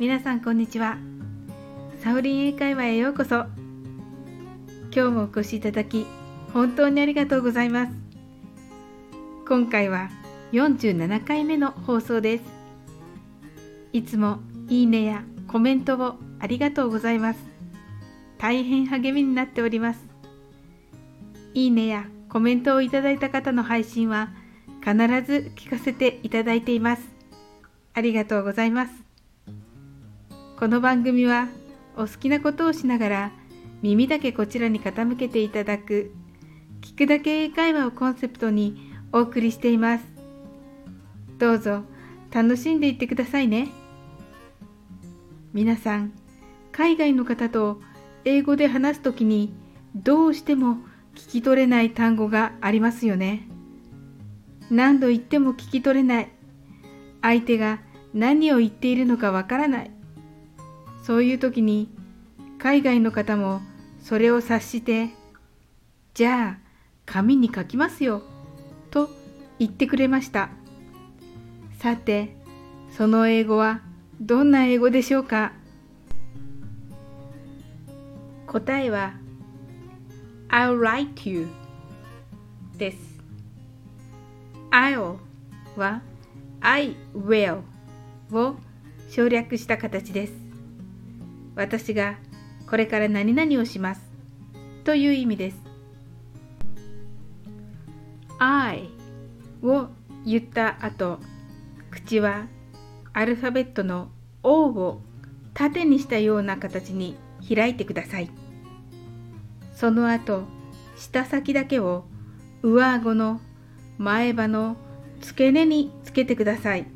皆さんこんにちは。サオリン英会話へようこそ。今日もお越しいただき本当にありがとうございます。今回は47回目の放送です。いつもいいねやコメントをありがとうございます。大変励みになっております。いいねやコメントをいただいた方の配信は必ず聞かせていただいています。ありがとうございます。この番組はお好きなことをしながら耳だけこちらに傾けていただく聞くだけ英会話をコンセプトにお送りしています。どうぞ楽しんでいってくださいね。皆さん、海外の方と英語で話すときにどうしても聞き取れない単語がありますよね。何度言っても聞き取れない。相手が何を言っているのかわからない。そういう時に海外の方もそれを察して、じゃあ紙に書きますよ、と言ってくれました。さて、その英語はどんな英語でしょうか？答えは I'll write you です。I'll は I will を省略した形です。私がこれから何々をしますという意味です。I を言った後、口はアルファベットの O を縦にしたような形に開いてください。その後、舌先だけを上顎の前歯の付け根につけてください。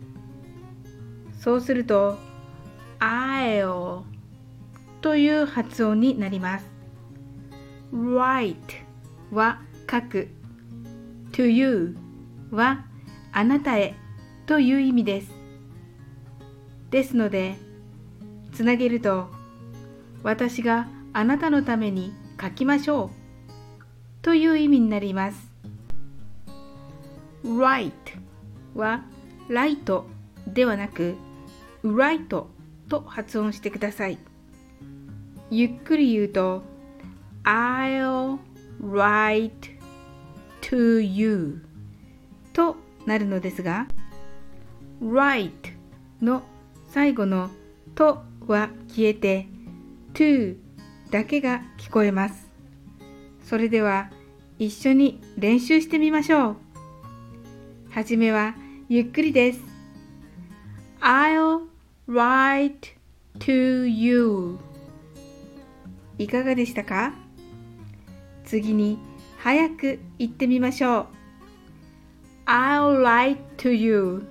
そうすると、I'll という発音になります。write は書く。to you はあなたへという意味です。ですので、つなげると、私があなたのために書きましょうという意味になります。write はライトではなく write と発音してください。ゆっくり言うと I'll write to you となるのですが write の最後のとは消えて to だけが聞こえます。それでは一緒に練習してみましょう。はじめはゆっくりです。I'll write to you いかがでしたか？次に早く言ってみましょう。I'll lie to you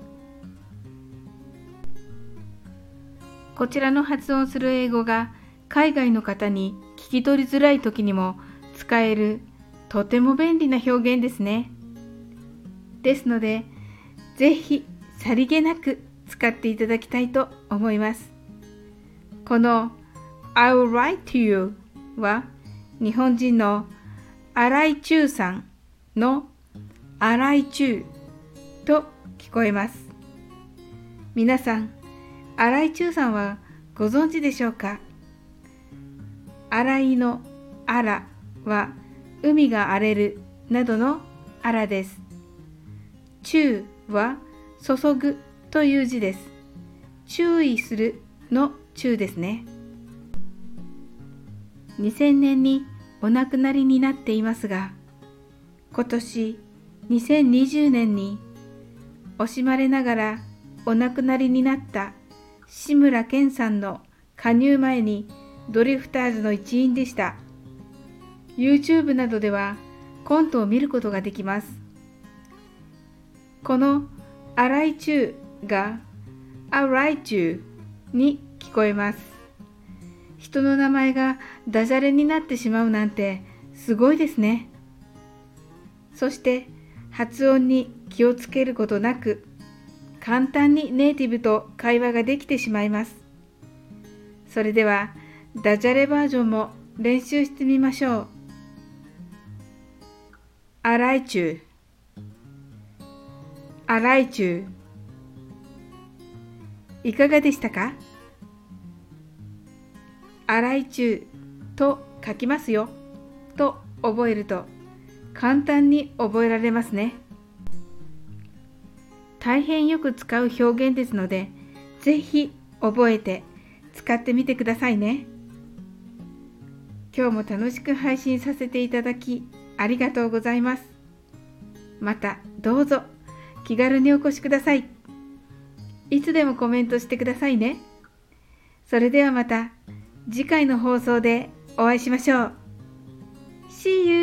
こちらの発音する英語が海外の方に聞き取りづらい時にも使えるとても便利な表現ですね。ですので、ぜひさりげなく使っていただきたいと思います。この I will write to you は日本人の荒井中さんの荒井中と聞こえます。皆さん、荒井中さんはご存知でしょうか？荒井のあらは海が荒れるなどのあらです。中は注ぐという字です。注意するの中ですね。2000年にお亡くなりになっていますが、今年2020年に惜しまれながらお亡くなりになった志村けんさんの加入前にドリフターズの一員でした。YouTube などではコントを見ることができます。この荒井中が荒井中に聞こえます。人の名前がダジャレになってしまうなんてすごいですね。そして発音に気をつけることなく簡単にネイティブと会話ができてしまいます。それでは、ダジャレバージョンも練習してみましょう。あらいちゅう。あらいちゅう。いかがでしたか？洗い中と書きますよと覚えると簡単に覚えられますね。大変よく使う表現ですので、ぜひ覚えて使ってみてくださいね。今日も楽しく配信させていただきありがとうございます。またどうぞ気軽にお越しください。いつでもコメントしてくださいね。それではまた次回の放送でお会いしましょう。See you!